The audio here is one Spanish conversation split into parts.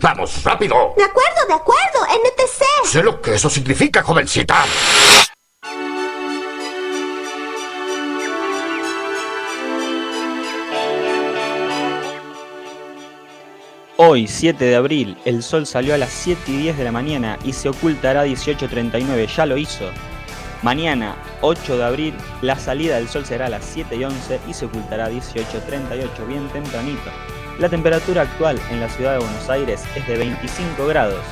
Vamos, rápido. De acuerdo, de acuerdo. NTC. Sé lo que eso significa, jovencita. Hoy, 7 de abril, el sol salió a las 7 y 10 de la mañana y se ocultará a 18.39, ya lo hizo. Mañana, 8 de abril, la salida del sol será a las 7 y 11 y se ocultará a 18.38, bien tempranito. La temperatura actual en la ciudad de Buenos Aires es de 25 grados.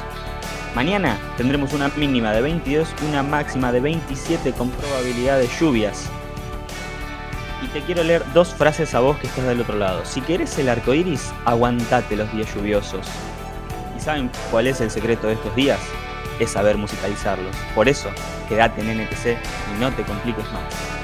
Mañana tendremos una mínima de 22 y una máxima de 27 con probabilidad de lluvias. Y te quiero leer dos frases a vos que estás del otro lado. Si querés el arco iris, aguantate los días lluviosos. ¿Y saben cuál es el secreto de estos días? Es saber musicalizarlos. Por eso, quédate en NTC y no te compliques más.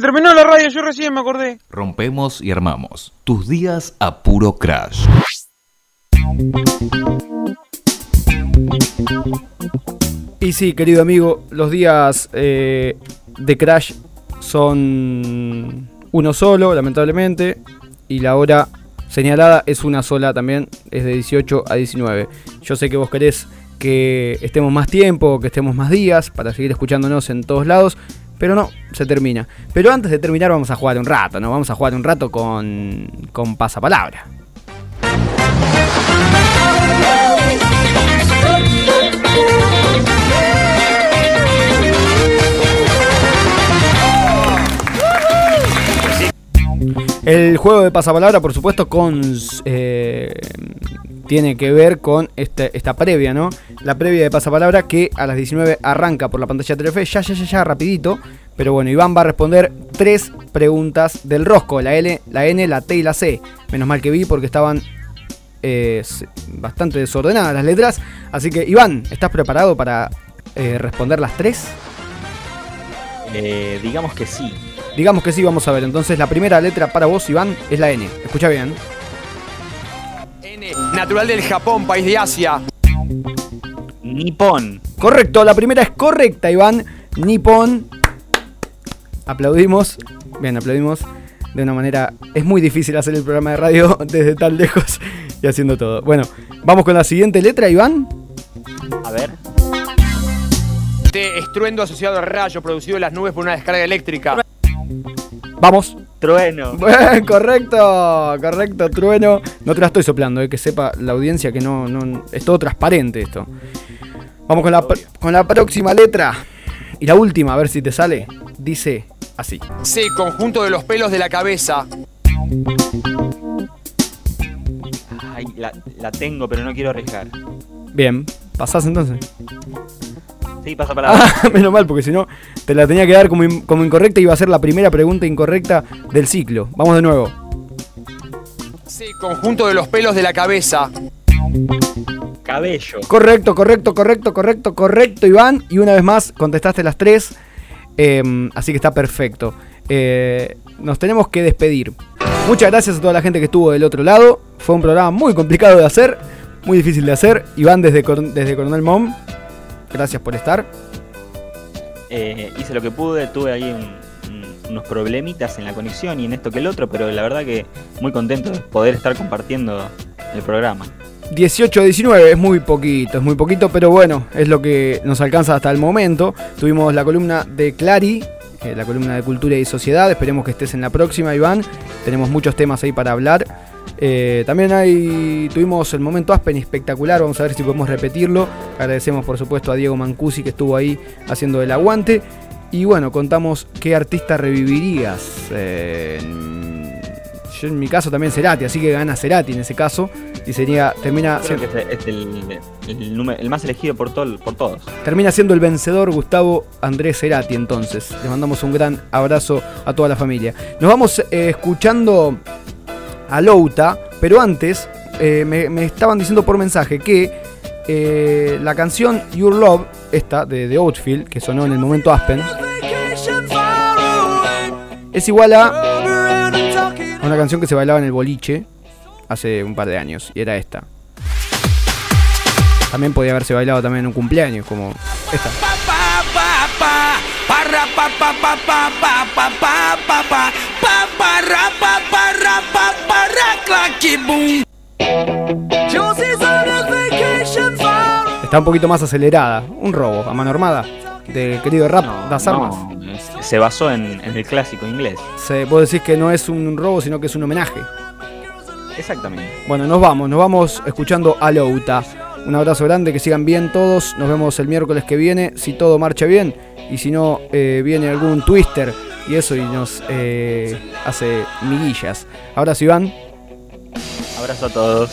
¿Terminó la radio? Yo recién me acordé. Rompemos y armamos. Tus días a puro crash. Y sí, querido amigo, los días eh, de Crash son uno solo, lamentablemente, y la hora señalada es una sola también, es de 18 a 19. Yo sé que vos querés que estemos más tiempo, que estemos más días para seguir escuchándonos en todos lados, pero no, se termina. Pero antes de terminar vamos a jugar un rato, ¿no? Vamos a jugar un rato con, con pasapalabra. El juego de pasapalabra, por supuesto, con eh, tiene que ver con este- esta previa, ¿no? La previa de pasapalabra que a las 19 arranca por la pantalla de Telefe, ya, ya, ya, ya, rapidito. Pero bueno, Iván va a responder tres preguntas del rosco, la L, la N, la T y la C. Menos mal que vi porque estaban eh, bastante desordenadas las letras. Así que, Iván, ¿estás preparado para eh, responder las tres? Eh, digamos que sí. Digamos que sí, vamos a ver. Entonces, la primera letra para vos, Iván, es la N. Escucha bien. Natural del Japón, país de Asia. Nippon. Correcto, la primera es correcta, Iván. Nippon. Aplaudimos. Bien, aplaudimos de una manera. Es muy difícil hacer el programa de radio desde tan lejos y haciendo todo. Bueno, vamos con la siguiente letra, Iván. A ver. T, estruendo asociado al rayo producido en las nubes por una descarga eléctrica. Vamos. Trueno. Bueno, correcto, correcto, trueno. No te la estoy soplando, eh, que sepa la audiencia que no, no es todo transparente esto. Vamos con la, con la próxima letra. Y la última, a ver si te sale. Dice así. C, conjunto de los pelos de la cabeza. Ay, la, la tengo, pero no quiero arriesgar. Bien, pasás entonces. Sí, pasa palabra. Ah, menos mal, porque si no, te la tenía que dar como, in- como incorrecta y iba a ser la primera pregunta incorrecta del ciclo. Vamos de nuevo. C, conjunto de los pelos de la cabeza. Cabello. Correcto, correcto, correcto, correcto, correcto, Iván. Y una vez más contestaste las tres. Em, así que está perfecto. Eh, nos tenemos que despedir. Muchas gracias a toda la gente que estuvo del otro lado. Fue un programa muy complicado de hacer, muy difícil de hacer. Iván desde, Cor- desde Coronel Mom, gracias por estar. Eh, hice lo que pude, tuve ahí un- un- unos problemitas en la conexión y en esto que el otro, pero la verdad que muy contento de poder estar compartiendo el programa. 18 a 19 es muy poquito, es muy poquito, pero bueno, es lo que nos alcanza hasta el momento. Tuvimos la columna de Clary, eh, la columna de Cultura y Sociedad. Esperemos que estés en la próxima, Iván. Tenemos muchos temas ahí para hablar. Eh, también hay, tuvimos el momento Aspen espectacular, vamos a ver si podemos repetirlo. Agradecemos por supuesto a Diego Mancusi que estuvo ahí haciendo el aguante. Y bueno, contamos qué artista revivirías. Eh, yo en mi caso también Cerati, así que gana Cerati en ese caso. Y sería, termina, Creo que es, el más elegido por, todo, por todos. termina siendo el vencedor Gustavo Andrés Cerati entonces. Les mandamos un gran abrazo a toda la familia. Nos vamos eh, escuchando a Louta, pero antes eh, me, estaban diciendo por mensaje que eh, la canción Your Love, esta de The Outfield, que sonó en el momento Aspen, es igual a Una canción que se bailaba en el boliche hace un par de años y era esta. También podía haberse bailado también en un cumpleaños, como esta. Está un poquito más acelerada. Un robo a mano armada del querido rap Das Armas. no, se basó en, en el clásico inglés. Se, vos decís que no es un robo, sino que es un homenaje. Exactamente. Bueno, nos vamos, nos vamos escuchando a Louta. Un abrazo grande, que sigan bien todos. Nos vemos el miércoles que viene, si todo marcha bien. Y si no, eh, viene algún twister y eso y nos eh, hace miguillas. Ahora sí, Iván. Abrazo a todos.